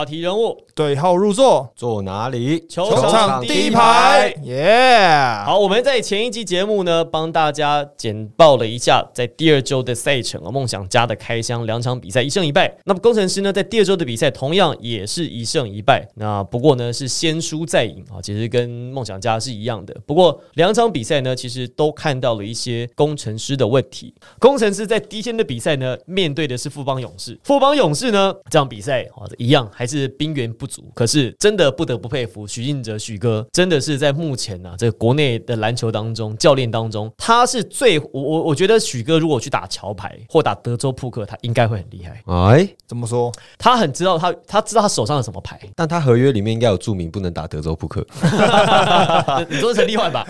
话题人物，对号入座，坐哪里？球球场第一排，耶！好，我们在前一集节目呢，帮大家简报了一下在第二周的赛程啊，梦想家的开箱两场比赛一胜一败。那么工程师呢，在第二周的比赛同样也是一胜一败，那不过呢是先输再赢啊，其实跟梦想家是一样的。不过两场比赛呢，其实都看到了一些工程师的问题。工程师在第一天的比赛呢，面对的是富邦勇士，富邦勇士呢这场比赛啊一样还是兵源不足，可是真的不得不佩服许晋哲许哥，真的是在目前呢、这个国内的篮球当中，教练当中，他是最我我我觉得许哥如果去打桥牌或打德州扑克，他应该会很厉害。哎，怎么说？他很知道他他知道他手上有什么牌，但他合约里面应该有注明不能打德州扑克。你说是陈立焕吧？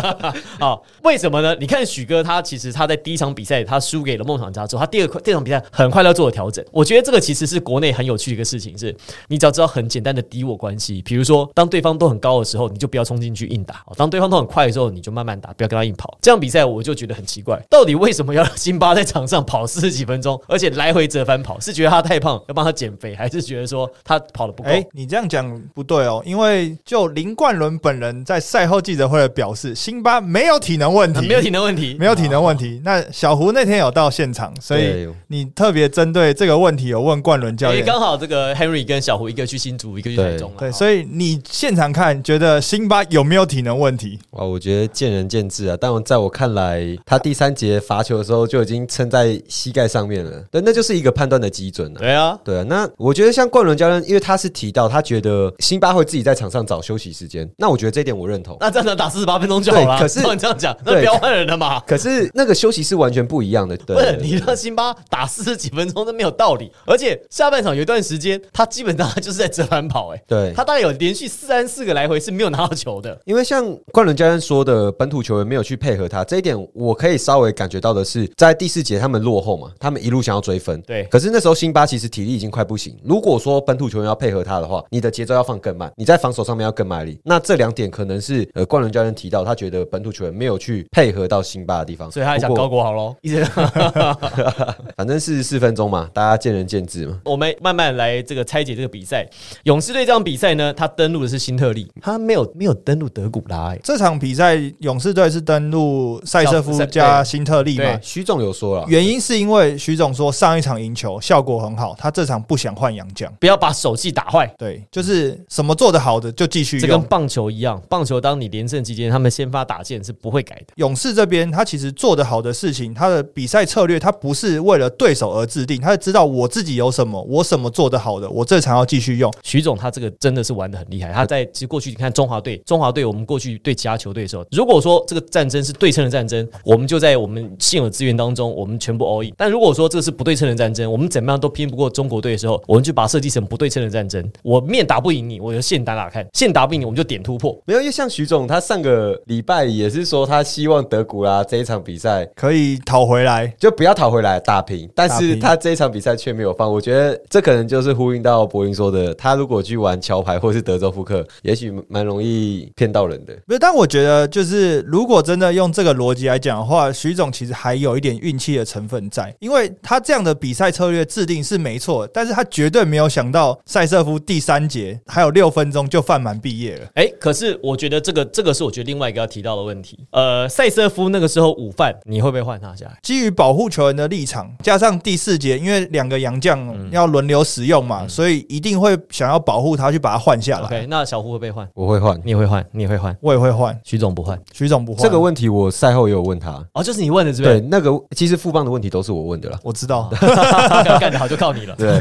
好，为什么呢？你看许哥，他其实他在第一场比赛他输给了梦想家之后，他第二块这场比赛很快要做了调整。我觉得这个其实是国内很有趣的一个事情，是你只要知道很简单的敌我关系，比如说当对方都很高的时候，你就不要冲进去硬打；当对方都很快的时候，你就慢慢打，不要跟他硬跑。这样比赛我就觉得很奇怪，到底为什么要让辛巴在场上跑四十几分钟，而且来回折返跑？是觉得他太胖要帮他减肥，还是觉得说他跑的不够？哎、你这样讲不对哦，因为就林冠伦本人在赛后记者会的表示，辛巴没有体能问题，没有体能问题，没有体能问题。那小胡那天有到现场，所以你特别针对这个问题有问冠伦教练。刚好这个 Henry 跟小胡一个去新竹，一个去台中了。对，所以你现场看，觉得辛巴有没有体能问题？哇，我觉得见仁见智啊。但在我看来，他第三节罚球的时候就已经撑在膝盖上面了，对，那就是一个判断的基准啊。对啊，对啊，那我觉得像冠伦教练，因为他是提到他觉得辛巴会自己在场上找休息时间，那我觉得这一点我认同。那这样子打四十八分钟就好了。可是照你这样讲，那不要换人了嘛。可是那个休息是完全不一样的，对不是你让辛巴打四十几分钟，都没有道理。而且下半场有一段时间，他基本上他就是在折返跑、哎，对他大概有连续三四个来回是没有拿到球的。因为像冠伦教练说的，本土球员没有去配合他，这一点我可以稍微感觉到的是，在第四节他们落后嘛，他们一路想要追分，对可是那时候辛巴其实体力已经快不行。如果说本土球员要配合他的话，你的节奏要放更慢，你在防守上面要更卖力。那这两点可能是呃冠伦教练提到，他觉得本土球员没有去配合到辛巴的地方，所以他还想高国豪喽。一直 反正四十四分钟嘛，大家见仁见智嘛。我们慢慢来这个拆解这个比赛。勇士队这场比赛呢，他登陆的是新特利，他没有没有登陆德古拉、哎，这场比赛勇士队是登陆塞瑟夫加新特利嘛？徐总有说了，原因是因为徐总说上一场赢球效果很好，他这场不想换洋将。不要把手气打坏。对，就是什么做得好的就继续用。这跟棒球一样，棒球当你连胜期间，他们先发打线是不会改的。勇士这边他其实做得好的事情，他的比赛策略他不是为了对手而制定，他是知道我自己有什么，我什么做得好的，我这场要继续用。徐总他这个真的是玩的很厉害，他在其实过去你看中华队，中华队我们过去对其他球队的时候，如果说这个战争是对称的战争，我们就在我们现有资源当中，我们全部 all in。但如果说这个是不对称的战争，我们怎么样都拼不过中国队的时候，我们就把它设计成不对称的战争。我面打不赢你，我就线打打看，线打不赢你，我们就点突破。没有，因为像徐总他上个礼拜也是说他希望德古拉这一场比赛可以讨回来。就不要讨回来打平，但是他这一场比赛却没有放，我觉得这可能就是呼应到柏云说的，他如果去玩桥牌或是德州扑克，也许蛮容易骗到人的。不是，但我觉得就是如果真的用这个逻辑来讲的话，徐总其实还有一点运气的成分在，因为他这样的比赛策略制定是没错，但是他绝对没有想到塞瑟夫第三节还有六分钟就犯满毕业了。哎，可是我觉得这个这个是我觉得另外一个要提到的问题。呃，塞瑟夫那个时候午饭，你会不会换他下来？基于保护球员的立场，加上第四节，因为两个洋将要轮流使用嘛，所以一定会想要保护他，去把他换下来。OK，那小胡会不会换？我会换你也会换，你也会换，我也会换，徐总不换徐总不换。这个问题，我赛后也有问他。哦，就是你问的，是不是对，那个其实富邦的问题都是我问的啦。我知道，干 干得好就靠你了。对，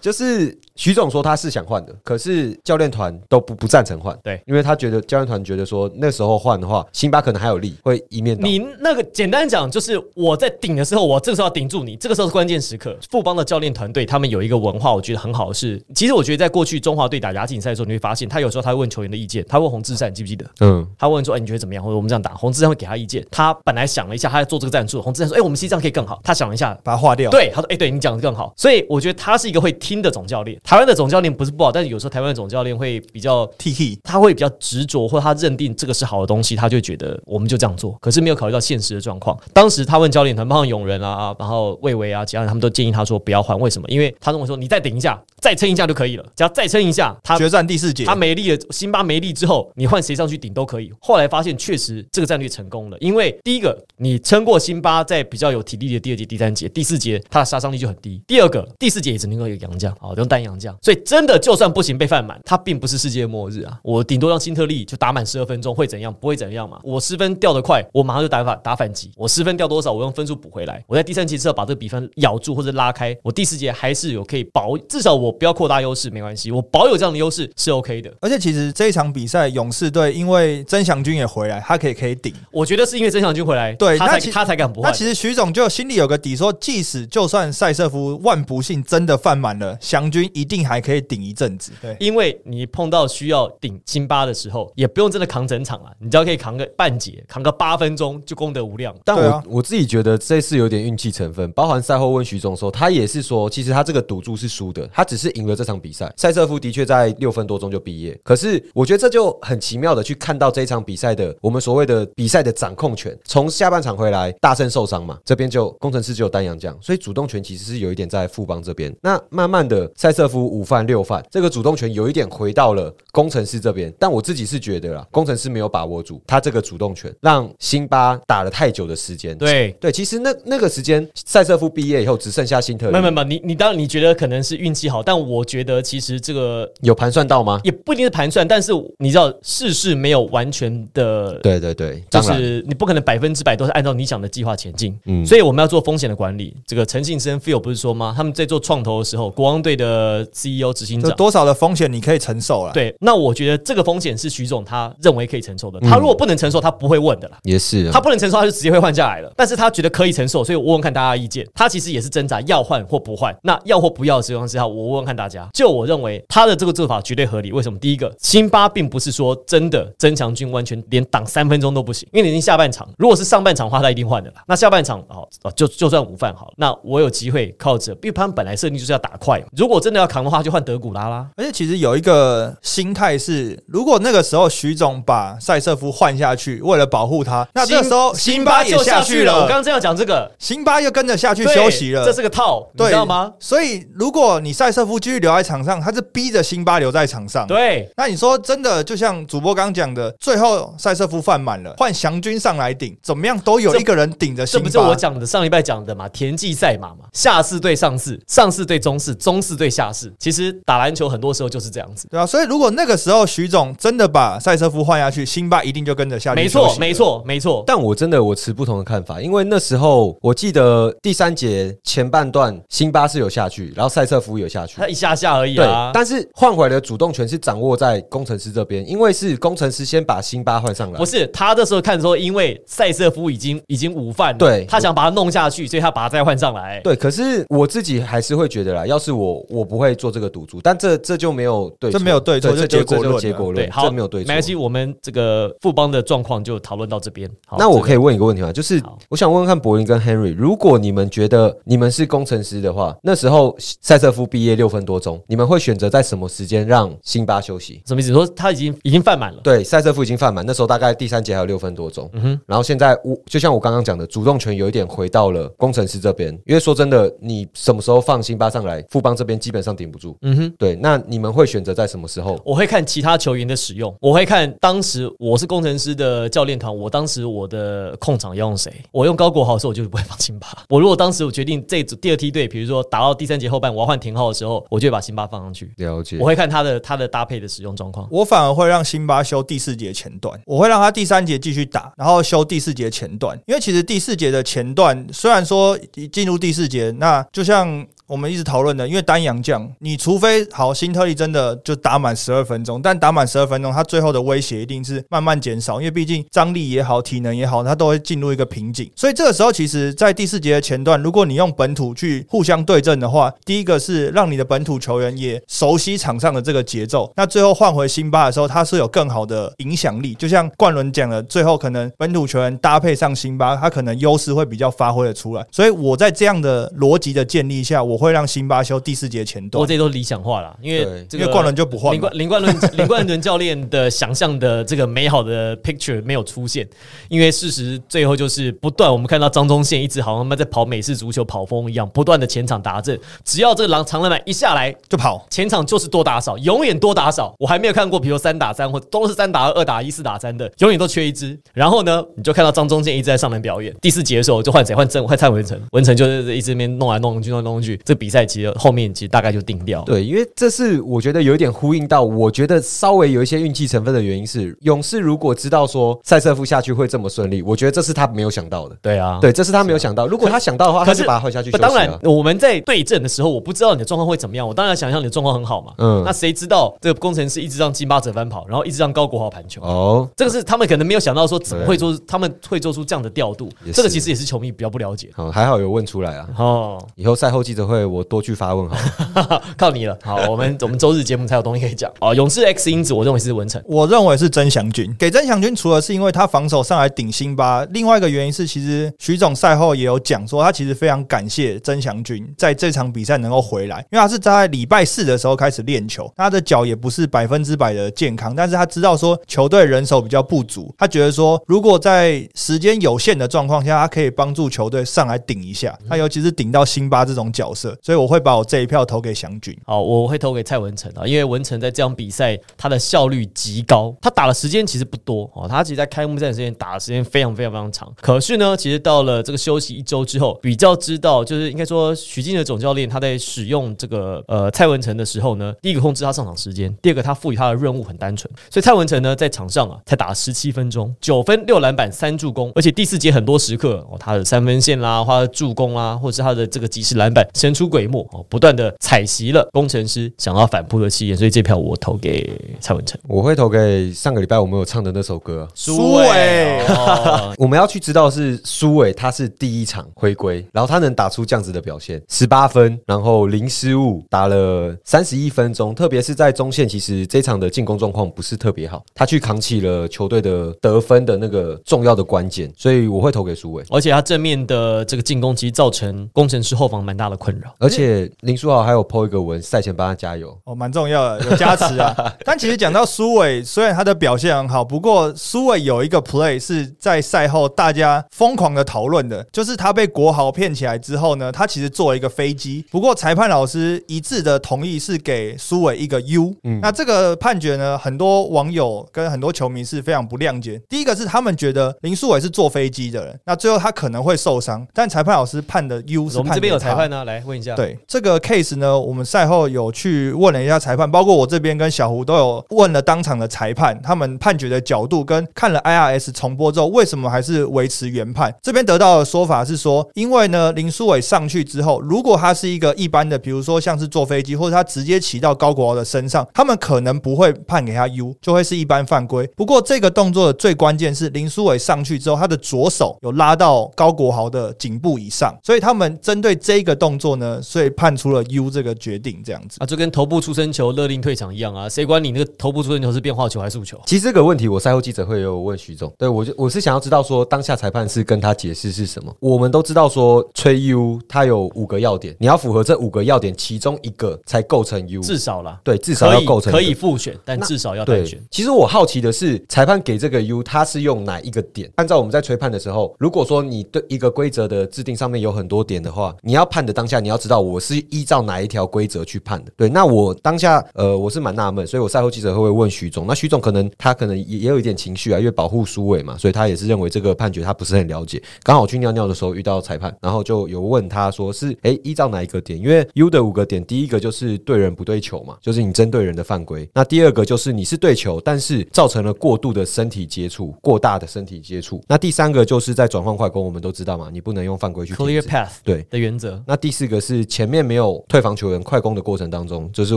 就是徐总说他是想换的，可是教练团都不不赞成换。对，因为他觉得教练团觉得说那时候换的话，辛巴可能还有力，会一面倒。你那个简单讲，就是我在顶的时候，我这个时候要顶住你，这个时候是关键时刻。富邦的教练团队他们有一个文化，我觉得很好的是，其实我觉得在过去中华队打亚锦赛的时候，你会发现他有时候他会问球员的意见，他问洪志善，你记不记得？嗯，他问说：“哎，你觉得怎么样？”或者我们这样打，洪志善会给他意见。他本来想了一下，他在做这个战术。洪志善说：“哎，我们其实这样可以更好。”他想了一下，把它划掉。，对，他说：“哎、对你讲的更好。”所以我觉得他是一个会听的总教练。台湾的总教练不是不好，但是有时候台湾的总教练会比较 T K 他会比较执着，或者他认定这个是好的东西，他就觉得我们就这样做。可是没有考虑到现实的状况。当时他问教练团，包括永仁啊，然后魏巍啊，其他人他们都建议他说不要换。为什么？因为他跟我说你再等一下，再撑一下就可以了，只要再撑一下，他决战第四节，他没力了，辛巴没力之后，你换谁上去顶都可以。后来发现确实这个战略成功了，因为第一个你撑过辛巴，在比较有体力的第二节、第三节、第四节，他的杀伤力就很低。第二个第四节也只能够有洋将，好用单洋将，所以真的就算不行被犯满，他并不是世界末日啊。我顶多让辛特利就打满十二分钟会怎样？不会怎样嘛。我失分掉得快，我马上就打反打反击。我失分掉多少，我用分数补回来。我在第三节之后把这个比分咬住或者拉开，我第四节还是有可以保，至少我不要扩大优势没关系，我保有这样的优势是 OK 的。而且其实这一场比赛，勇士队因为曾祥军也回来，他可以可以顶。我觉得是因为曾祥军回来，对，他才他才敢不换。那其实徐总就心里有个底，说即使就算塞瑟夫万不幸真的犯满了，祥军一定还可以顶一阵子。对，因为你碰到需要顶辛巴的时候，也不用真的扛整场啊，你只要可以扛个半节，扛个八分钟就功德无量。但我、啊我自己觉得这次有点运气成分，包含赛后问徐总说，他也是说，其实他这个赌注是输的，他只是赢了这场比赛。塞瑟夫的确在六分多钟就毕业，可是我觉得这就很奇妙的去看到这一场比赛的我们所谓的比赛的掌控权。从下半场回来，大胜受伤嘛，这边就工程师只有丹阳将，所以主动权其实是有一点在富邦这边。那慢慢的，塞瑟夫五犯六犯，这个主动权有一点回到了工程师这边，但我自己是觉得啦，工程师没有把握住他这个主动权，让辛巴打了太久的时间。对，对，其实那那个时间，塞瑟夫毕业以后只剩下辛特利，没没有没有，你你当然你觉得可能是运气好，但我觉得其实这个有盘算到吗？也不一定是盘算，但是你知道事事没有完全的。对对对，就是你不可能百分之百都是按照你想的计划前进，嗯所以我们要做风险的管理。这个陈信生 Phil 不是说吗？他们在做创投的时候，国王队的 CEO 执行长就多少的风险你可以承受了。对，那我觉得这个风险是徐总他认为可以承受的。嗯他如果不能承受，他不会问的啦。也是啊他不能承受，他就直接会换下来了。但是他觉得可以承受，所以我问问看大家的意见。他其实也是挣扎要换或不换。那要或不要的情况之下，我问问看大家。就我认为他的这个做法绝对合理。为什么？第一个，辛巴并不是说真的增强军完全连挡三分钟都不行，因为你已经下半场。如果是上半场的话，他一定换的啦。那下半场哦，哦就就算午饭好了，那我有机会靠着，因为他们本来设定就是要打快嘛。如果真的要扛的话，就换德古拉啦。而且其实有一个心态是，如果那个时候徐总把塞瑟夫换下去，为了保护他，那这个时候辛巴也就下去了，我刚刚正要讲这个，辛巴又跟着下去休息了，这是个套，你知道吗？？所以如果你塞瑟夫继续留在场上，他是逼着辛巴留在场上。对，那你说真的，就像主播刚讲的，最后塞瑟夫犯满了，换祥军上来顶，怎么样都有一个人顶着辛巴。这不是我讲的上礼拜讲的嘛？田忌赛马嘛，下士对上士，上士对中士，中士对下士。其实打篮球很多时候就是这样子。对啊，所以如果那个时候徐总真的把塞瑟夫换下去，辛巴一定就跟着下去。没错，没。错，没错。但我真的我持不同的看法，因为那时候我记得第三节前半段辛巴是有下去，然后塞瑟夫有下去他。一下下而已对啊，。但是换回来的主动权是掌握在工程师这边，因为是工程师先把辛巴换上来不。是他这时候看说，因为塞瑟夫已经已经午饭了，对他想把他弄下去，所以他把他再换上来。对，可是我自己还是会觉得啦，要是我，我不会做这个赌注，但这这就没有对错，这没有对错这结果就论结果论，对，好，这没有对错，没关系。我们这个富邦的状况就讨论到这边。好那我可以问一个问题吗？就是我想问问看柏林跟 Henry，如果你们觉得你们是工程师的话，那时候塞瑟夫毕业六分多钟，你们会选择在什么时间让辛巴休息？什么意思？说他已经已经犯满了。对，赛瑟夫已经犯满，那时候大概第三节还有六分多钟。嗯哼，然后现在我就像我刚刚讲的，主动权有一点回到了工程师这边，因为说真的，你什么时候放辛巴上来，富邦这边基本上顶不住。嗯哼。对，那你们会选择在什么时候？我会看其他球员的使用，我会看当时我是工程师的教练团，我当时我的控场要用谁？我用高国豪的时候，我就不会放辛巴。我如果当时我决定这组第二梯队，比如说打到第三节后半，我要换田浩的时候，我就会把辛巴放上去。了解我会看他的他的搭配的使用状况。我反而会让辛巴修第四节前段，我会让他第三节继续打，然后修第四节前段。因为其实第四节的前段虽然说一进入第四节，那就像我们一直讨论的，因为单阳将，你除非好辛特利真的就打满十二分钟，但打满十二分钟，他最后的威胁一定是慢慢减少，因为毕竟张力也好，体能也好，他都会进入一个瓶颈。所以这个时候，其实，在第四节的前段，如果你用本土去互相对阵的话，第一个是让你的本土球员也熟悉场上的这个节奏，那最后换回辛巴的时候，他是有更好的影响力。就像冠伦讲的，最后可能本土球员搭配上辛巴，他可能优势会比较发挥的出来。所以我在这样的逻辑的建立下，我我会让辛巴修第四节前段我这，都理想化了，因为这个冠伦就不换嘛。林冠林冠伦 林冠伦教练的想象的这个美好的 picture 没有出现，因为事实最后就是不断，我们看到张忠宪一直好像他妈在跑美式足球跑风一样，不断的前场打阵，只要这个狼长篮板一下来，就跑，前场就是多打少，永远多打少。我还没有看过，比如三打三或都是三打二、二打一、四打三的，永远都缺一支。然后呢，你就看到张忠宪一直在上篮表演。第四节的时候就换谁？换郑换蔡文成，文成就是一直在那边弄来弄去、弄来弄去。这比赛其实后面其实大概就定掉。对，因为这是我觉得有一点呼应到，我觉得稍微有一些运气成分的原因是，勇士如果知道说塞瑟夫下去会这么顺利，我觉得这是他没有想到的。对啊，对，这是他没有想到。如果他想到的话，他是把他换下去。当然，我们在对阵的时候，我不知道你的状况会怎么样。我当然想象你的状况很好嘛。嗯那谁知道这个工程师一直让金巴折翻跑，然后一直让高国豪盘球。哦，这个是他们可能没有想到说怎么会做，他们会做出这样的调度这个其实也是球迷比较不了解。好，还好有问出来啊。哦，以后赛后记者会我多去发问好了。靠你了。好，我们 我们周日节目才有东西可以讲。哦，勇士 X 因子，我认为是文成。我认为是曾祥军。给曾祥军，除了是因为他防守上来顶辛巴，另外一个原因是，其实徐总赛后也有讲说，他其实非常感谢曾祥军在这场比赛能够回来，因为他是在礼拜四的时候开始练球，他的脚也不是百分之百的健康，但是他知道说球队人手比较不足，他觉得说如果在时间有限的状况下，他可以帮助球队上来顶一下，他尤其是顶到辛巴这种角色，所以我会把我这一票投给祥军。好，我会投给蔡文成啊，因为文成在这场比赛他的效率极高，他打的时间其实不多哦，他其实在开幕战时间打的时间非常非常非常长。可是呢，其实到了这个休息一周之后，比较知道就是应该说许晋的总教练他在使用这个呃蔡文成的时候呢，第一个控制他上场时间，第二个他赋予他的任务很单纯，所以蔡文成呢在场上啊才打了十七分钟，九分六篮板三助攻，而且第四节很多时刻哦他的三分线啦，他的助攻啦，或者是他的这个及时篮板神出鬼没哦，不断的采袭了工程师想要反扑的气焰，所以这票我投给蔡文成。我会投给上个礼拜我们有唱的那首歌。苏伟哦 我们要去知道是苏伟，他是第一场回归，然后他能打出这样子的表现，十八分，然后零失误，打了三十一分钟，特别是在中线，其实这场的进攻状况不是特别好，他去扛起了球队的得分的那个重要的关键，所以我会投给苏伟。而且他正面的这个进攻其实造成工程师后防蛮大的困扰。而且林书豪还有 po 一个文，赛前帮他加油。哦，蛮重要的，有加持啊。但其实讲到苏伟，虽然他的表现很好，不过苏伟有一个 play 是在赛后大家疯狂的讨论的，就是他被国豪骗起来之后呢，他其实坐了一个飞机，不过裁判老师一致的同意是给苏伟一个 U。嗯那这个判决呢，很多网友跟很多球迷是非常不谅解。第一个是他们觉得林书伟是坐飞机的人，那最后他可能会受伤，但裁判老师判的 U 是我们这边有裁判呢，来问一下。，对这个 case 呢，我们赛后有去问了一下裁判，包括我这边跟小胡都有问了当场的裁判，他们判决的角度跟看了 IRS 重播之后，为什么还是维持原判？这边得到的说法是说，因为呢林书伟上去之后，如果他是一个一般的，比如说像是坐飞机，或者他直接骑到高国豪的身上，他们可能不会判给他 U，就会是一般犯规。不过这个动作的最关键是林书伟上去之后，他的左手有拉到高国豪的颈部以上，所以他们针对这个动作呢，所以判出了 U 这个决定这样子。啊，就跟头部出生球勒令退场一样啊，谁管你那个头部出生球是变化球还是速球？其实这个问题，我赛后记者会有问徐总，对我就我是想要知道说当下裁判是跟他解释是什么。我们都知道说吹 U 它有五个要点，你要符合这五个要点其中一个才构成 U，至少啦，对，至少要构成可以复选，但至少要对单选。，其实我好奇的是，裁判给这个 U，他是用哪一个点？按照我们在吹判的时候，如果说你对一个规则的制定上面有很多点的话，你要判的当下，你要知道我是依照哪一条规则去判的。对，那我当下呃，我是蛮纳闷，所以我赛后记者会会问徐总，那徐总可能他可能也也有一点情绪啊，因为保护苏伟嘛，所以他也是认为这个判决他不是很了解。刚好去尿尿的时候遇到裁判，然后就有问他说是哎依照哪一个点？因为 U 的五个点，第一个就是对人不对球嘛，就是你针对人的犯规。那第二个就是你是对球，但是造成了过度的身体接触，过大的身体接触。那第三个就是在转换快攻，我们都知道嘛，你不能用犯规去 Clear path 对。的原则，那第四个是前面没有退防球员快攻的过程当中，就是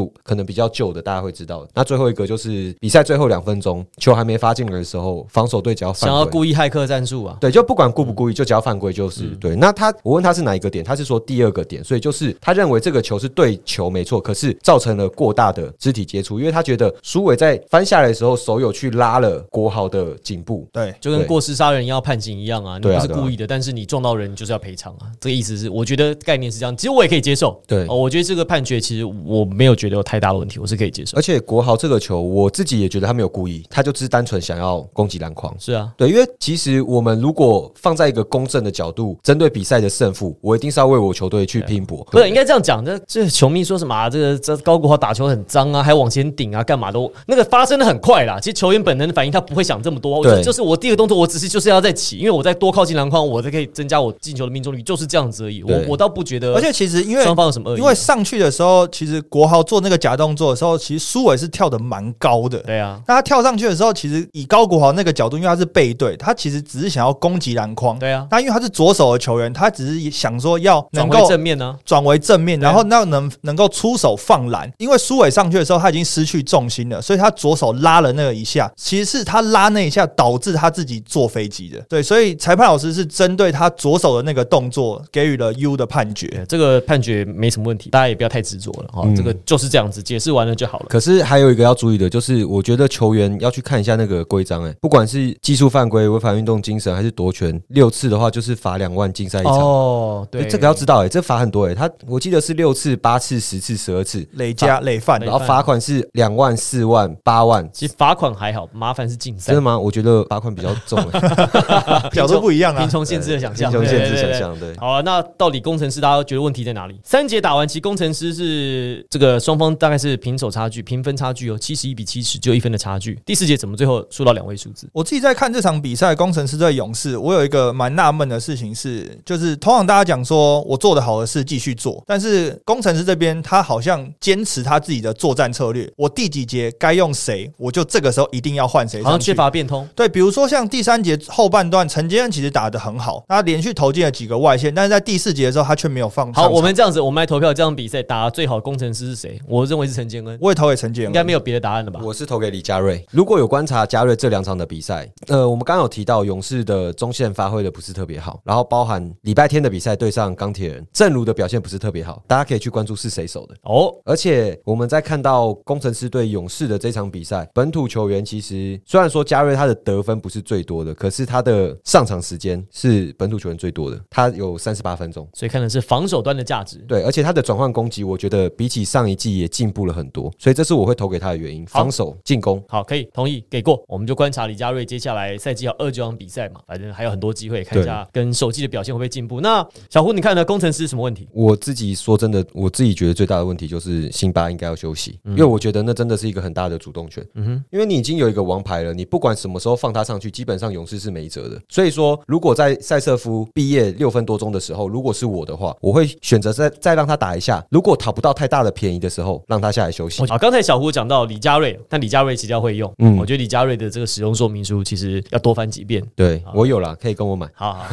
可能比较旧的，大家会知道。那最后一个就是比赛最后两分钟，球还没发进来的时候，防守队只要犯想要，故意骇客战术啊，对，就不管故不故意，就只要犯规就是、对。那他我问他是哪一个点，他是说第二个点，所以就是他认为这个球是对球没错，可是造成了过大的肢体接触，因为他觉得苏伟在翻下来的时候手有去拉了国豪的颈部。对，就跟过失杀人要判刑一样啊，你不是故意的，但是你撞到人，你就是要赔偿啊。这个意思是，我觉得概念是这样。实我也可以接受。对哦，我觉得这个判决其实我没有觉得有太大的问题，我是可以接受。而且国豪这个球，我自己也觉得他没有故意，他就只是单纯想要攻击篮筐。是啊，对，因为其实我们如果放在一个公正的角度，针对比赛的胜负，我一定是要为我球队去拼搏。不是应该这样讲？这这球迷说什么啊？这个这高国豪打球很脏啊，还往前顶啊，干嘛都那个发生的很快啦。其实球员本能的反应，他不会想这么多。我对就是我第一个动作，我只是就是要再起，因为我再多靠近篮筐，我才可以增加我进球的命中率，就是这样子而已。我我倒不觉得，而且其实因为双方有什么恶意啊？因为上去的时候，其实国豪做那个假动作的时候，其实苏伟是跳的蛮高的。对啊，那他跳上去的时候，其实以高国豪那个角度，因为他是背对，他其实只是想要攻击篮筐。对啊，那因为他是左手的球员，他只是想说要能够正面呢、转为正面，然后那能能够出手放篮。因为苏伟上去的时候，他已经失去重心了，所以他左手拉了那个一下，其实是他拉那一下导致他自己坐飞机的。对，所以裁判老师是针对他左手的那个动作给予了 U 的判决。这个判决没什么问题，大家也不要太执着了哈、嗯这个就是这样子，解释完了就好了。可是还有一个要注意的，就是我觉得球员要去看一下那个规章，哎，不管是技术犯规、违反运动精神，还是夺权，六次的话就是罚两万，禁赛一场。哦，对，欸这个要知道，哎，这罚很多，哎，他我记得是六次、八次、十次、十二次，累加累犯然后罚款是两万、四万、八万。其实罚款还好，麻烦是禁赛真的。吗？我觉得罚款比较重，哎 角度不一样啊 贫。穷限制的想象，贫穷限制想象，对。好啊，那到底工程师大家觉得问题在哪里？三节打完，其实工程师是这个双方大概是平手差距，平分差距有，七十一比七十，只有一分的差距。第四节怎么最后输到两位数字？我自己在看这场比赛，工程师对勇士，我有一个蛮纳闷的事情是，就是通常大家讲说我做的好的事继续做，但是工程师这边他好像坚持他自己的作战策略，我第几节该用谁，我就这个时候一定要换谁好像缺。乏变通。对，比如说像第三节后半段，陈坚恩其实打得很好，他连续投进了几个外线，但是在第四节的时候他却没有放上好，我们这样子，我们来投票，这场比赛打得最好的工程师是谁？我认为是陈建恩，我也投给陈建恩，应该没有别的答案了吧？我是投给李佳瑞。如果有观察佳瑞这两场的比赛，呃，我们刚刚有提到勇士的中线发挥的不是特别好，然后包含礼拜天的比赛对上钢铁人，正如的表现不是特别好，大家可以去关注是谁守的。哦，而且我们在看到工程师对勇士的这场比赛，本土球员其实虽然说佳瑞他的得分不是最多的，可是他的上场时间是本土球员最多的，他有三十八分钟。所以看的是防守端的价值。对，而且他的转换攻击，我觉得比起上一季也进步了很多，所以这是我会投给他的原因。防守、进攻，好，可以同意给过，我们就观察李佳瑞接下来赛季要二九场比赛嘛，反正还有很多机会看一下跟手机的表现会不会进步。那小胡，你看呢？工程师什么问题？我自己说真的，我自己觉得最大的问题就是辛巴应该要休息，因为我觉得那真的是一个很大的主动权。嗯哼，因为你已经有一个王牌了，你不管什么时候放他上去，基本上勇士是没辙的。所以说，如果在塞瑟夫毕业六分多钟的时候，如果是我的话，我会选择再再让他打一下。如果讨不到太大的便宜的时候，让他下来休息。好，刚才小胡讲到李佳瑞，但李佳瑞其实要会用，嗯我觉得李佳瑞的这个使用说明书其实要多翻几遍。对我有了，可以跟我买。好好，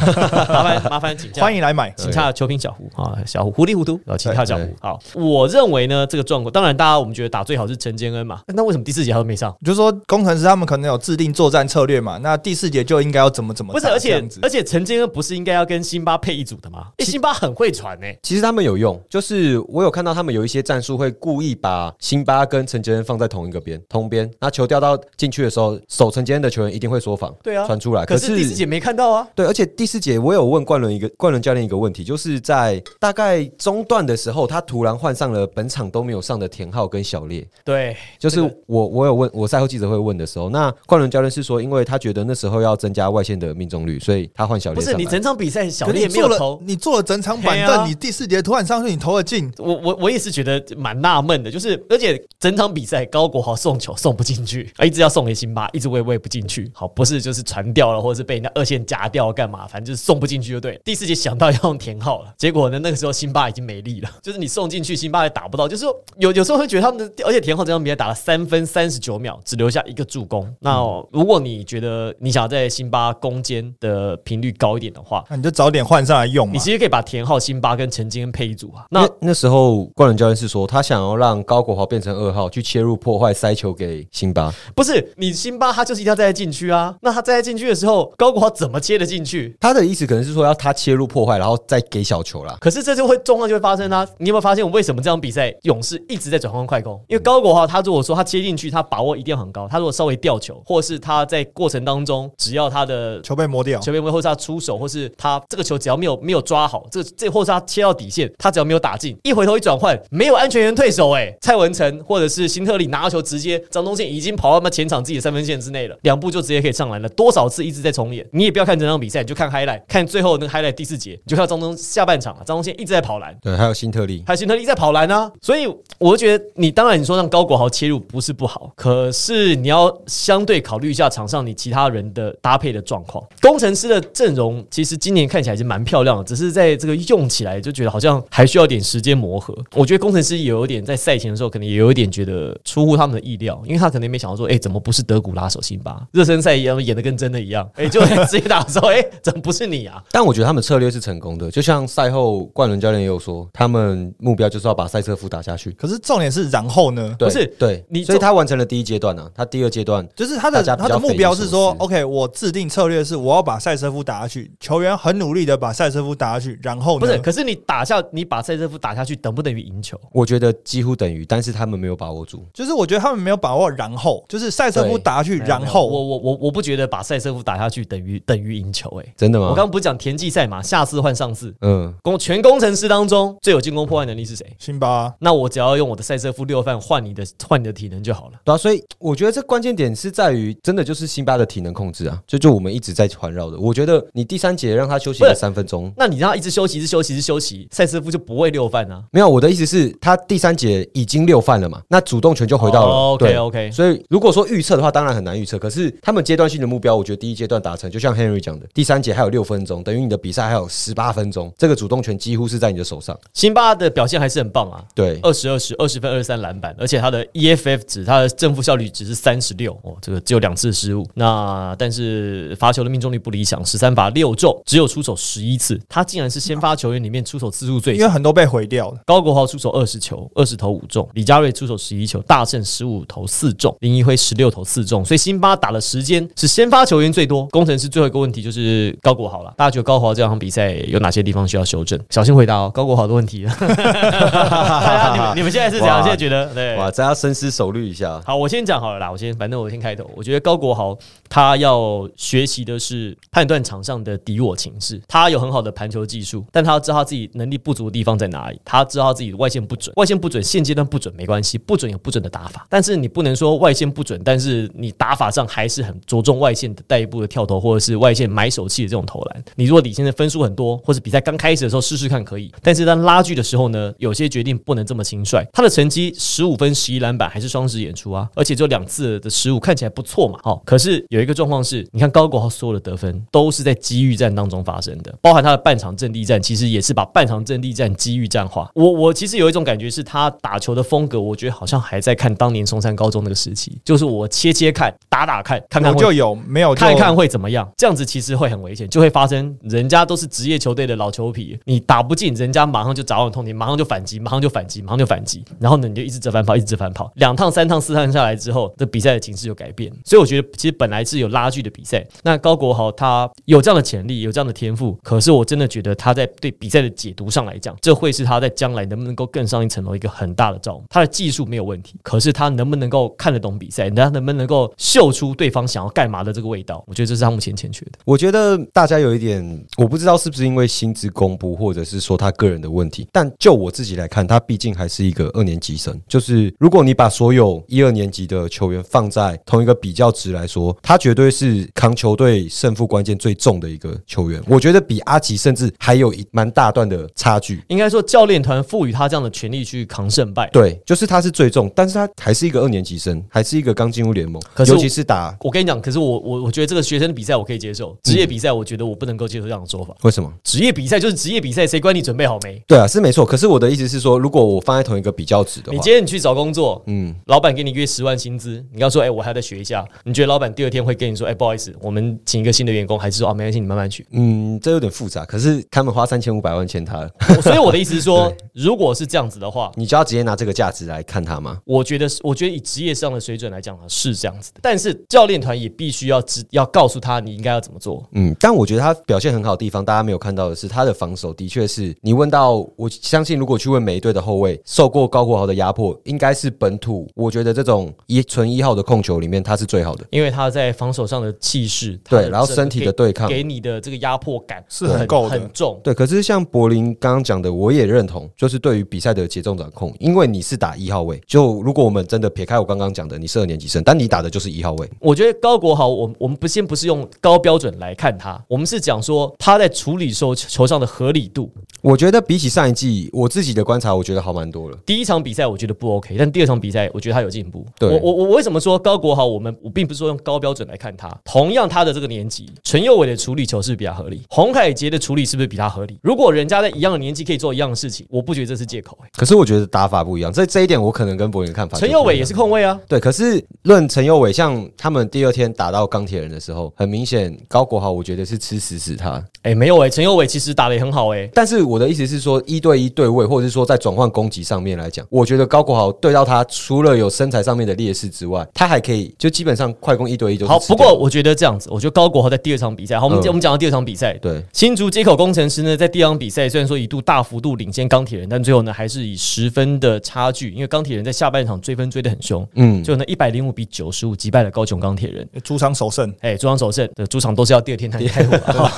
麻烦麻烦请假欢迎来买。请洽球评小胡啊，小胡糊里糊涂，啊请洽小胡。好，我认为呢，这个状况，当然大家我们觉得打最好是陈坚恩嘛，那为什么第四节他都没上？就是说工程师他们可能有制定作战策略嘛，那第四节就应该要怎么怎么不是，而且而且陈坚恩不是应该要跟辛巴配一组的吗？诶辛巴很会传欸呢、其实他们有用，就是我有看到他们有一些战术会故意把辛巴跟陈杰恩放在同一个边，同边。那球掉到进去的时候，守陈杰恩的球员一定会缩防，对啊传出来。可是第四节没看到啊。对，而且第四节我有问冠伦一个冠伦教练一个问题，就是在大概中段的时候，他突然换上了本场都没有上的田浩跟小烈。对，就是这个我我有问我赛后记者会问的时候，那冠伦教练是说，因为他觉得那时候要增加外线的命中率，所以他换小烈。不是你整场比赛小烈没有投，你做了整场板凳，你第四节突然上去，你投了进，我我我也是觉得蛮纳闷的，就是而且整场比赛高国豪送球送不进去，啊，一直要送给辛巴，一直喂喂不进去。好，不是就是传掉了，或者是被人家二线夹掉干嘛，反正就是送不进去就对。第四节想到要用田浩了，结果呢那个时候辛巴已经没力了，就是你送进去辛巴也打不到，就是说有有时候会觉得他们的，而且田浩这场比赛打了三分三十九秒，只留下一个助攻。那、如果你觉得你想要在辛巴攻坚的频率高一点的话，那你就早点换上来用嘛你。其实可以把田浩、辛巴跟陈金跟配一组啊。那那那时候冠伦教练是说，他想要让高国豪变成二号，去切入破坏塞球给辛巴。不是你辛巴，他就是一定要站在禁区啊。那他站在禁区的时候，高国豪怎么切得进去？他的意思可能是说要他切入破坏，然后再给小球啦。可是这就会状况就会发生啊！你有没有发现我为什么这场比赛勇士一直在转换快攻？因为高国豪他如果说他切进去，他把握一定要很高。他如果稍微掉球，或是他在过程当中，只要他的球被磨掉，球被磨，或是他出手，或是他这个球只要没有没有抓好，这个这或是他切到底线，他只要没有打进，一回头一转换，没有安全员退守，哎，蔡文成或者是辛特利拿到球，直接张东宪已经跑到那前场自己的三分线之内了，两步就直接可以上篮了。多少次一直在重演，你也不要看整场比赛，你就看 highlight，看最后那个 highlight 第四节，你就看到张东下半场啊，张东宪一直在跑篮。对，还有辛特利，还有辛特利在跑篮啊，所以我就觉得你当然你说让高国豪切入不是不好，可是你要相对考虑一下场上你其他人的搭配的状况。工程师的阵容其实今年看起来已经蛮漂亮的，只是在这个用起来就觉得好像还需要点时间磨合。我觉得工程师也有点在赛前的时候可能也有一点觉得出乎他们的意料，因为他可能没想到说，哎，怎么不是德古拉手辛巴？热身赛一样演的跟真的一样，哎，就直接打的时候，哎，怎么不是你啊？但我觉得他们策略是成功的，就像赛后冠伦教练也有说，他们目标就是要把赛车夫打下去。可是重点是，然后呢？对不是对，你所以他完成了第一阶段呢、他第二阶段就是他的他的目标是说，OK，我制定策略是我要把赛车夫打下去，球员很努力的把赛车夫打下去，然后呢？不是，可是你打下你把赛车夫打下去，等不等于赢球？我觉得几乎等于，但是他们没有把握住。就是我觉得他们没有把握，然后就是赛车夫打下去，然后我我我我不觉得把赛车夫打下去等于等于赢球哎、真的吗？我刚刚不是讲田忌赛马，下次换上次。嗯，工全工程师当中最有进攻破坏能力是谁？辛巴那我只要用我的赛车夫六犯换你的换你的体能就好了。对啊，所以我觉得这关键点是在于，真的就是辛巴的体能控制啊，就就我们一直在环绕的。我觉得你第三节让他休息了三分钟，那你让他一直休息，一直休息，一直休息，赛斯夫就不会六犯啊。没有，我的意思是，他第三节已经六犯了嘛，那主动权就回到了。哦 OK 对 OK，所以如果说预测的话，当然很难预测。可是他们阶段性的目标，我觉得第一阶段达成，就像 Henry 讲的，第三节还有六分钟，等于你的比赛还有十八分钟，这个主动权几乎是在你的手上。辛巴的表现还是很棒啊。对，二十二十二十分二十三篮板，而且他的 EFF 值，他的正负效率值是三十六哦，这个只有两次失误。那但是罚球的命中率不理想，十三罚六中，只有出手十一次，他竟然是先发球员里面出手次数最少。因为很多被毁掉了。高国豪出手二十球，二十投五中；李佳瑞出手十一球，大胜十五投四中；林一辉十六投四中。所以辛巴打的时间是先发球员最多。工程师最后一个问题就是高国豪了，大家觉得高国豪这场比赛有哪些地方需要修正？小心回答哦，高国豪的问题。大家你们你们现在是怎样？现在觉得对？哇，大家深思熟虑一下。好，我先讲好了啦。我先，反正我先开头。我觉得高国豪他要学习的是判断场上的敌我情势。他有很好的盘球技术，但他要知道他自己能力不足的地方在哪里。他知道自己的外线不准，外线不准，现阶段不准没关系，不准有不准的打法。但是你不能说外线不准，但是你打法上还是很着重外线的带一步的跳投，或者是外线买手气的这种投篮。你如果领先的分数很多，或者比赛刚开始的时候试试看可以，但是当拉锯的时候呢，有些决定不能这么轻率。他的成绩十五分十一篮板还是双十演出啊，而且只有两次的失误，看起来不错嘛。哦、可是有一个状况是，你看高国豪所有的得分都是在机遇战当中发生的，包含他的半场阵地战，其实也是把半场阵地战机遇战化。我我其实有一种感觉是他打球的风格，我觉得好像还在看当年松山高中那个时期，就是我切切看，打打看，看看就有，没有看看会怎么样。这样子其实会很危险，就会发生人家都是职业球队的老球皮，你打不进，人家马上就找你痛点，马上就反击，马上就反击，马上就反击，然后呢你就一直折返跑，一直折返跑，两趟、三趟、四趟下来之后，这比赛的形势就改变。所以我觉得其实本来是有拉锯的比赛，那高国豪他有这样的潜力，有这样的天赋，可是我真的觉得他在对比赛的解读上来讲，这会是他在将来能不能够更上一层楼一个很大的招。他的技术没有问题，可是他能不能够看得懂比赛，他能不能够嗅出对方想要干嘛的这个味道，我觉得这是他目前欠缺的。我觉得大家有一点，我不知道是不是因为薪资公布，或者是说他个人的问题，但就我自己来看，他毕竟还是一个二年级生。就是如果你把所有一二年级的球员放在同一个比较值来说，他绝对是扛球队胜负关键最重的一个球员。我觉得比阿吉甚至还有一蛮大段的差距。应该说，教练团赋予他这样的权利去扛胜败。对，就是他是最重，但是他还是一个二年级生，还是一个刚进入联盟，可是尤其是打我跟你讲，可是我我我觉得这个学生的比赛我可以接受，职业比赛我觉得我不能够接受这样的做法。为什么？职业比赛就是职业比赛，谁管你准备好没？对啊，是没错。可是我的意思是说，如果我放在同一个比较值的话，你今天你去找工作，嗯，老板给你约十万薪资，你要说，哎、我还要再学一下。你觉得老板第二天会跟你说，哎、不好意思，我们请一个新的员工，还是说啊，没关系，你慢慢去？嗯，这有点复杂。可是他们花三千五百万签他了，所以我的意思是说，如果是这样子的话，你就要直接拿这个价值来看他吗？我觉得是，我觉得以职业上的水准来讲啊，是这样子的。但是教练团也必须要知要告诉他你应该要怎么做。嗯，但我觉得他表现很好的地方，大家没有看到的是他的防守的确是你问到，我相信如果去问每一队的后卫，受过高国豪的压迫，应该是本土。我觉得这种一纯一号的控球里面，他是最好的。因为他在防守上的气势，对，然后身体的对抗，给给你的这个压迫感是很够的很重。对。可是像柏林林刚刚讲的，我也认同，就是对于比赛的节奏掌控，因为你是打一号位，就如果我们真的撇开我刚刚讲的，你是二年级生，但你打的就是一号位，我觉得高国豪，我我们不先不是用高标准来看他，我们是讲说他在处理球球上的合理度。我觉得比起上一季，我自己的观察，我觉得好蛮多了。第一场比赛我觉得不 OK，但第二场比赛我觉得他有进步。对我我我为什么说高国豪？我们我并不是说用高标准来看他，同样他的这个年纪，陈佑伟的处理球是不是比较合理？洪凯杰的处理是不是比他合理？如果人家在一样的年纪可以做一样的事情，我不觉得这是借口、欸。可是我觉得打法不一样，这这一点我可能跟博云的看法。陈佑伟也是控卫啊，对，可是论陈佑伟，像他们第二天打到钢铁人的时候，很明显高国豪，我觉得是吃死死他。哎、没有哎、陈佑伟其实打的也很好哎、但是我的意思是说，一对一对位，或者是说在转换攻击上面来讲，我觉得高国豪对到他，除了有身材上面的劣势之外，他还可以就基本上快攻一对一就好，不过我觉得这样子，我觉得高国豪在第二场比赛，好，我们、嗯我们讲到第二场比赛，对新竹接口工程师呢，在第二场比赛虽然说一度大幅度领先钢铁人，但最后呢还是以十分的差距，因为钢铁人在下半场追分追得很凶，嗯，最后呢一百零五比九十五击败了高雄钢铁人。主场首胜，哎，主场首胜的主场都是要第二天才能开火啊。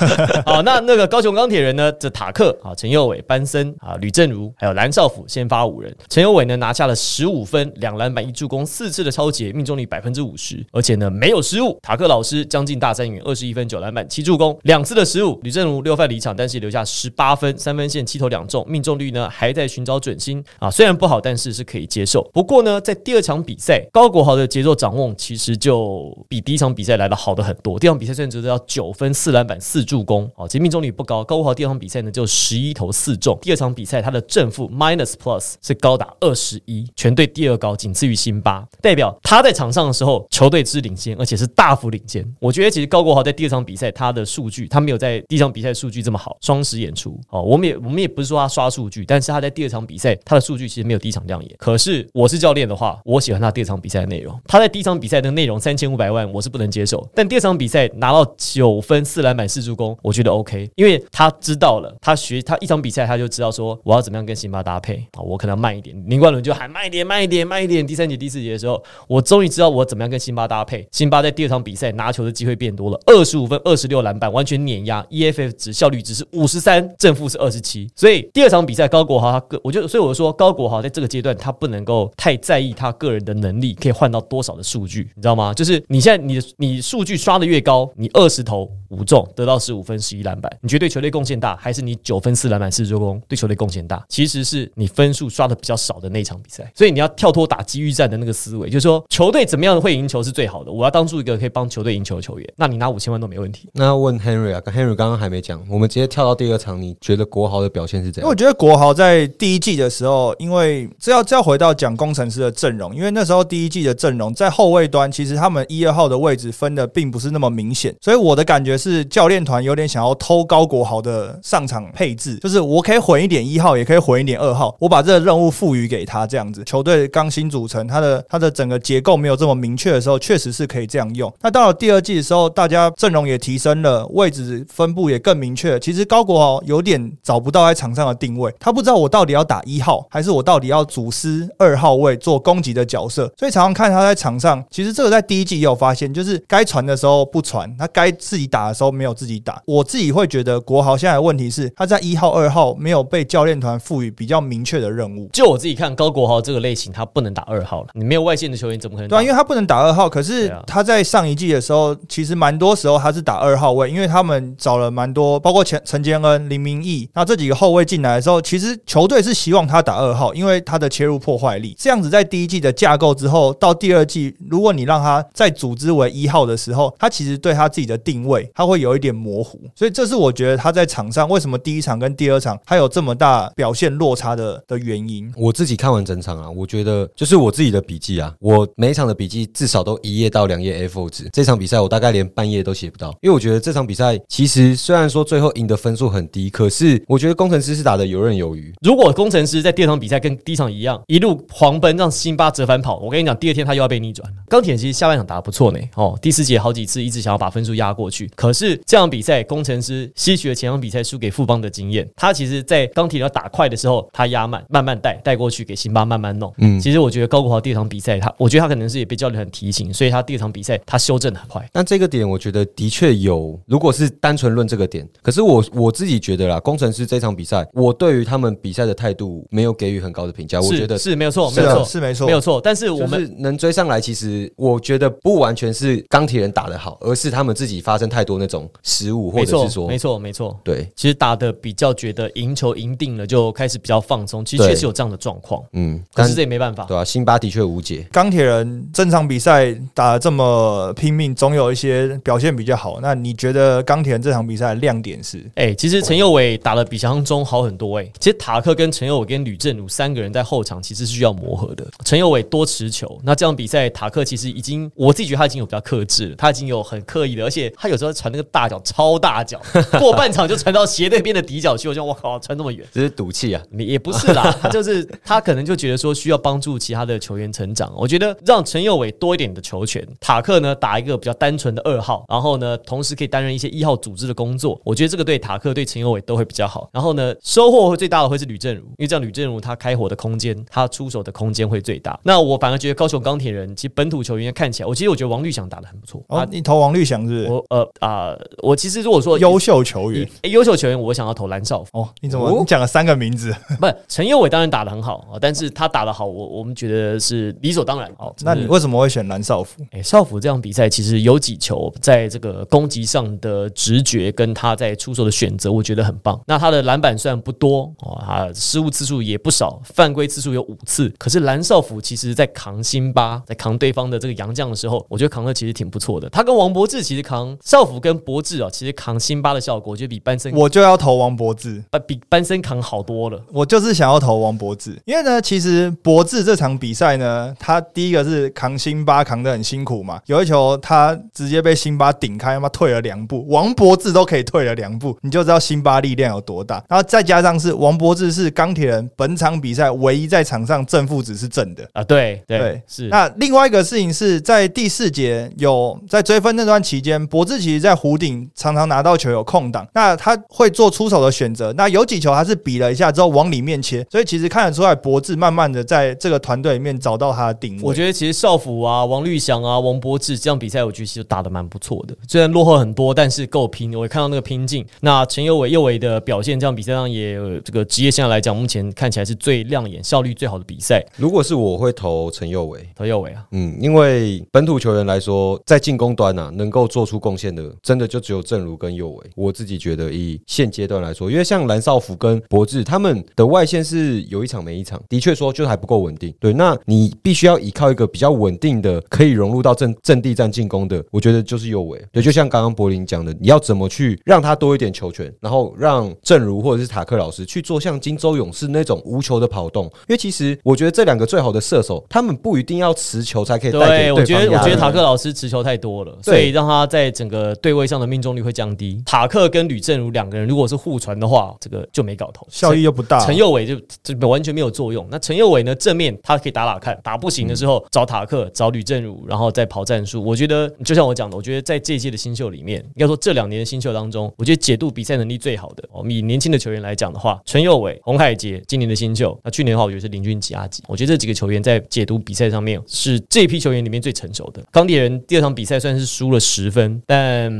好，那那个高雄钢铁人呢，这塔克啊、陈佑伟、班森啊、吕正如还有蓝少辅先发五人。陈佑伟呢拿下了十五分、两篮板、一助攻、四次的超节，命中率百分之五十，而且呢没有失误。塔克老师将近大三元，二十一分、九篮板、七助攻，两次的失误。吕正如六犯离场，但是留下十八分，三分线七投两中，命中率呢还在寻找准心啊，虽然不好，但是是可以接受。不过呢，在第二场比赛，高国豪的节奏掌握其实就比第一场比赛来的好的很多。第二场比赛虽然只得到九分、四篮板、四助攻，哦，其实命中率不高。高国豪第二场比赛呢就十一投四中，第二场比赛他的正负 minus plus 是高达二十一，全队第二高，仅次于辛巴，代表他在场上的时候，球队是领先，而且是大幅领先。我觉得其实高国豪在第二场比赛他的数据，他没有在第一场比赛数据这么好，双十演出哦。我们也我们也不是说他刷数据，但是他在第二场比赛他的数据其实没有第一场亮眼。可是我是教练的话，我喜欢他第二场比赛的内容。他在第一场比赛的内容三千五百万，我是不能接受。但第二场比赛拿到九分、四篮板、四助攻，我觉得 OK，因为他知道了，他学他一场比赛他就知道说我要怎么样跟辛巴搭配啊，我可能要慢一点。林冠伦就喊慢一点、慢一点、慢一点。第三节、第四节的时候，我终于知道我怎么样跟辛巴搭配。辛巴在第二场比赛拿球的机会变多了，二十五分、二十六篮板，完全碾压，EFF 值效率值是五十三，正负是二十七。所以第二场比赛高国豪他个，我就所以我说高国豪在这个阶段他不能够太在意他个人的能力可以换到多少的数据，你知道吗？就是你现在你的你数据刷的越高，你二十投五中得到十五分十一篮板，你觉得对球队贡献大，还是你九分四篮板四助攻对球队贡献大？其实是你分数刷的比较少的那一场比赛，所以你要跳脱打机遇战的那个思维，就是说球队怎么样会赢球是最好的，我要当做一个可以帮球队赢球的球员，那你拿五千万都没问题。那问 Henry 啊，Henry 刚刚还没讲，我们直接跳到第二场，你觉得国豪的表现是怎样因为我？觉得国豪在第一季的时候，因为这要这要回到讲工程师的阵容，因为那时候第一季的阵容在后卫端，其实他们一二号的位置分的并不是那么明显，所以我的感觉是教练团有点想要偷高国豪的上场配置，就是我可以混一点一号，也可以混一点二号，我把这个任务赋予给他，这样子球队刚新组成，他的他的整个结构没有这么明确的时候，确实是可以这样用。那到了第二季的时候，大家阵容也提升了，位置分布也更明确。其实高国豪有点找不到在场上的定位，他不知道我到底要打一号，还是我到底要主司二号位做攻击的角色。所以常常看他在场上，其实这个在第一季也有发现，就是该传的时候不传，他该自己打的时候没有自己打。我自己会觉得国豪现在的问题是他在一号、二号没有被教练团赋予比较明确的任务。就我自己看，高国豪这个类型他不能打二号了，你没有外线的球员怎么可能？对啊，因为他不能打二号，可是他在上一季的时候，其实蛮多时候他是打二号位，因为他们找了蛮多，包括陈陈建恩、林明义，那这几个后卫进来的时候，其实球队是希望他打二号，因为他的切入破坏力。这样子在第一季的架构之后，到第二季，如果你让他再组织为一号的时候，他其实对他自己的定位，他会有一点模糊，所以这是我觉得他在场上为什么第一场跟第二场他有这么大表现落差的 的原因。我自己看完整场啊，我觉得就是我自己的笔记啊，我每一场的笔记至少都一页到两页 A4 纸。这场比赛我大概连半页都写不到，因为我觉得这场比赛其实虽然说最后赢的分数很低，可是我觉得工程师是打的游刃有余。如果工程师在第二场比赛跟第一场一样，一路狂奔让辛巴折返跑，我跟你讲，第二天他又要被逆转了。钢铁其实下半场打得不错呢，哦，第四节好几次一直想要把分数压过去，可是这场比赛工程师吸取了前场比赛输给富邦的经验，他其实在钢铁要打快的时候，他压慢，慢慢带带过去给辛巴慢慢弄。嗯，其实我觉得高国豪第二场比赛，他我觉得他可能是也被教练很提醒，所以他第二场比赛他修正的很快。那这个点我觉得的确有，如果是单纯论这个点，可是我我自己觉得啦，工程师这场比赛，我对于他们比赛的态度没有给予很高的评价。我觉得是没有错，没有错，是没错没有错。但是我我们们能追上来，其实我觉得不完全是钢铁人打得好，而是他们自己发生太多那种失误，或者是，说没，错，没错。对，其实打的比较觉得赢球赢定了，就开始比较放松。其实确实有这样的状况，嗯，但可是这也没办法。对啊，辛巴的确无解。钢铁人正常比赛打得这么拼命，总有一些表现比较好。那你觉得钢铁人这场比赛的亮点是？哎、其实陈佑伟打的比想象中好很多哎、其实塔克跟陈佑伟跟吕振儒三个人在后场其实是需要磨合的。陈佑伟多持球，那这场比赛塔克其实已经，我自己觉得他已经有比较克制了，他已经有很刻意的，而且他有时候传那个大脚超大脚，过半场就传到斜对边的底角去，我就我靠，传那么远。只是赌气啊！也也不是啦，他就是他可能就觉得说需要帮助其他的球员成长。我觉得让陈佑伟多一点的球权，塔克呢打一个比较单纯的二号，然后呢同时可以担任一些一号组织的工作。我觉得这个对塔克对陈佑伟都会比较好。然后呢收获会最大的会是吕正如，因为这样吕正如他开火的空间，他出手的空间会最大。那我反而觉得高雄钢铁人其实本土球员看起来，我其实我觉得王绿翔打的很不错。哦，你投王绿翔是是我呃啊、我其实如果说优秀球员以优秀球员，我想要投蓝少辅。哦？你怎么哦你讲了三个名字？不，陈佑伟当然打的很好啊，但是他打的好，我我们觉得是理所当然。哦，那你为什么会选蓝少辅？哎，少辅这场比赛其实有几球在这个攻击上的直觉跟他在出手的选择，我觉得很棒。那他的篮板虽然不多哦，他失误次数也不少，犯规次数有五次。可是蓝少辅其实在扛辛巴，在扛对方的这个洋将的时候，我觉得扛的其实挺不错的。他跟王柏志其实扛少辅跟柏志啊，其实扛辛巴的效果，我觉得比班森我就要投王柏志。呃比班森扛好多了。我就是想要投王柏志，因为呢，其实柏志这场比赛呢，他第一个是扛辛巴扛的很辛苦嘛，有一球他直接被辛巴顶开，他妈退了两步，王柏志都可以退了两步，你就知道辛巴力量有多大。然后再加上是王柏志是钢铁人本场比赛唯一在场上正负值是正的。啊，对对对是。那另外一个事情是在第四节有在追分那段期间，博志其实在弧顶常常拿到球有空档，那他会做出手的选择。那有几球他是比了一下之后往里面切，所以其实看得出来博志慢慢的在这个团队里面找到他的定位。我觉得其实少辅啊、王绿翔啊、王柏志这样比赛，我觉得其实打的蛮不错的。虽然落后很多，但是够拼。我也看到那个拼劲。那陈佑伟、右伟的表现，这样比赛上也有这个职业生涯来讲，目前看起来是最亮眼、效率最好的比赛。如果是我会投陈佑伟，投佑伟啊，嗯，因为本土球员来说，在进攻端啊，能够做出贡献的，真的就只有正如跟佑伟。我自己觉得，以现阶段来说，因为像蓝少福跟博智他们的外线是有一场没一场，的确说就是还不够稳定。对，那你必须要依靠一个比较稳定的，可以融入到阵阵地战进攻的，我觉得就是右伟。对，就像刚刚柏林讲的，你要怎么去让他多一点球权，然后让正如或者是塔克老师去做像金州勇士那种无球的跑动，因为其实我觉得这两个最好的射手，他们不一定要持球才可以带给对我觉得，我觉得塔克老师持球太多了，所以让他在整个对位上的命中率会降低。塔克跟吕正如两个人如果是互传的话，这个就没搞头，效益又不大。陈佑伟就就完全没有作用。那陈佑伟呢？正面他可以打打看，打不行的时候、找塔克、找吕正如，然后再跑战术。我觉得就像我讲的，我觉得在这一届的新秀里面，应该说这两年的新秀当中，我觉得解读比赛能力最好的，我们以年轻的球员来讲的话，陈佑伟、洪海杰今年的新秀，那去年的话我觉得是林俊杰、阿吉。我觉得这几个球员在解读比赛上面是这批球员里面最成熟的。钢铁人第二场比赛算是输了十分，但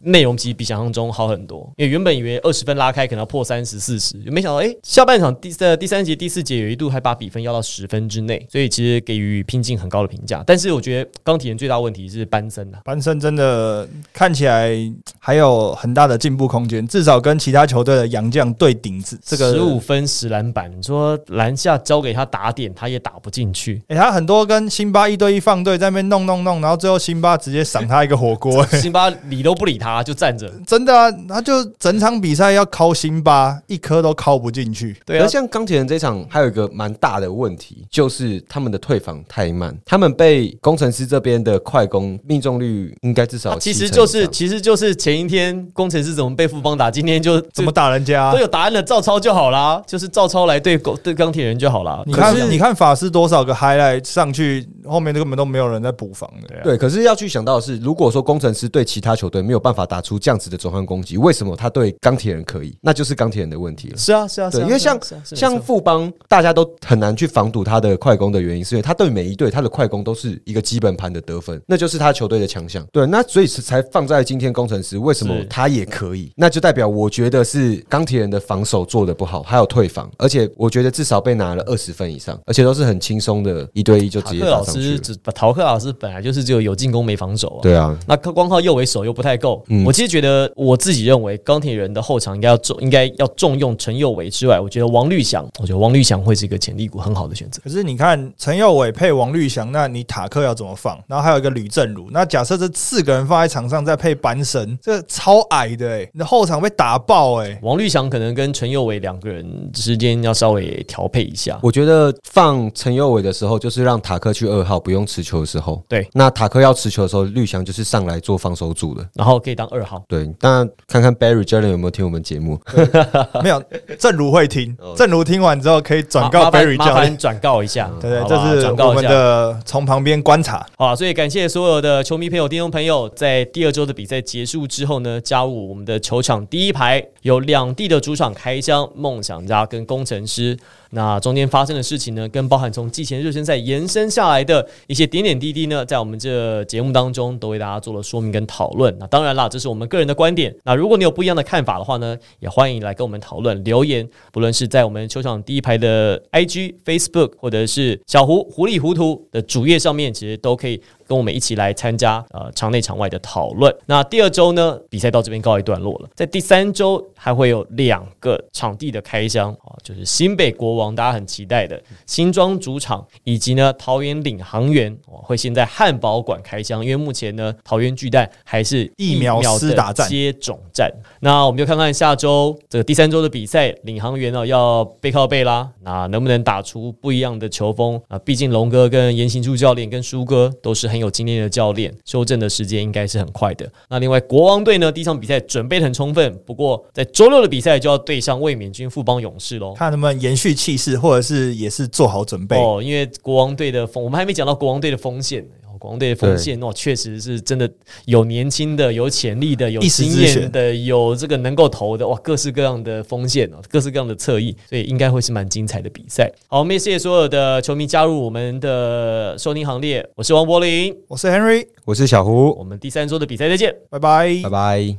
内容其实比想象中好很多。因为原本以为二十分拉开可能要破三十四十，没想到哎、下半场第呃第三节第四节有一度还把比分要到十分之内，所以其实给予拼劲很高的评价。但是我觉得钢铁人最大问题是班森啊，班森真的看起来还有很大的进步空间，至少跟其他球队的洋将对顶子这个十五分十篮板，你说篮下交给他打点，他也打不进去。诶、他很多跟辛巴一对一放队，在那边弄弄弄，然后最后辛巴直接赏他一个火锅、诶 辛巴理都不理他，就站着。真的啊，他就整场比赛要敲辛巴，一颗都敲不进去。对啊而，像钢铁人这场还有一个蛮大的问题，就是他们的退防太慢，他们被工程师这边的快攻命中率应该至少其实就是其实就是前一天工程师怎么被富邦打，今天就怎么打人家、都有答案了，照抄就好啦，就是照抄来对狗对钢铁人就好啦。你看可是，你看法师多少个 highlight 上去，后面根本都没有人在补防的。对，可是要去想到的是，如果说工程师对其他球队没有办法打出这样子的转换攻击，为什么他对钢铁人可以？那就是钢铁人的问题了。是啊是啊，对，是啊因为像啊啊像富邦，大家都很难去防堵他的快攻的原因，是因为他对每一队他的快攻都是一个基本盘的得分，那就是他球队的强项。对，那所以是才放在今天工程师，为什么他也可以？那就代表我觉得是钢铁人的防守做的不好，还有退防，而且我觉得至少被拿了二十分以上，而且都是很轻松的一对一就直接上去了。师只把陶克老师本来就是只有有进攻没防守啊。对啊，那光靠右为守又不太够。嗯我其实觉得，我自己认为钢铁人的后场应该要重，应该要重用陈佑伟之外，我觉得王绿翔，我觉得王绿翔会是一个潜力股很好的选择。可是你看陈佑伟配王绿翔，那你塔克要怎么放？然后还有一个吕正儒，那假设这四个人放在场上，再配班神，这超矮的哎、你的后场被打爆哎、王绿翔可能跟陈佑伟两个人之间要稍微调配一下。我觉得放陈佑伟的时候，就是让塔克去二号不用持球的时候。对，那塔克要持球的时候，绿翔就是上来做防守组的。然后可以当二号，对，那看看 Barry Jalen 有没有听我们节目？没有，正如会听哦，正如听完之后可以转告 Barry 教练。麻烦转告一下，对对，这是我们。的从旁边观察。好啊，所以感谢所有的球迷朋友、听众朋友，在第二周的比赛结束之后呢，加入我们的球场第一排，有两地的主场开箱，梦想家跟工程师。那中间发生的事情呢，跟包含从季前热身赛延伸下来的一些点点滴滴呢，在我们这节目当中都为大家做了说明跟讨论。那当然啦，这是我们个人的观点。那如果你有不一样的看法的话呢，也欢迎来跟我们讨论留言，不论是在我们球场第一排的 IG、Facebook，或者是小胡糊里糊涂的主页上面，其实都可以跟我们一起来参加呃场内场外的讨论。那第二周呢，比赛到这边告一段落了，在第三周还会有两个场地的开箱啊，就是新北国王大家很期待的新庄主场，以及呢桃园领航员哦会先在汉堡馆开箱，因为目前呢桃园巨蛋还是疫苗的施打战接种战。那我们就看看下周这个第三周的比赛，领航员呢要背靠背啦，那能不能打出不一样的球风啊？毕竟龙哥跟严行柱教练跟舒哥都是很有经验的教练，修正的时间应该是很快的。那另外国王队呢，第一场比赛准备的很充分，不过在周六的比赛就要对上卫冕军富邦勇士喽。看能不能延续气势，或者是也是做好准备。哦，因为国王队的风，我们还没讲到国王队的锋线国王队的锋线哦，确实是真的有年轻的、有潜力的、有经验的、有这个能够投的哇，各式各样的锋线哦，各式各样的侧翼，所以应该会是蛮精彩的比赛。好，我们也谢谢所有的球迷加入我们的收听行列，我是王柏林，我是 Henry，我是小胡，我们第三周的比赛再见。拜拜拜。拜。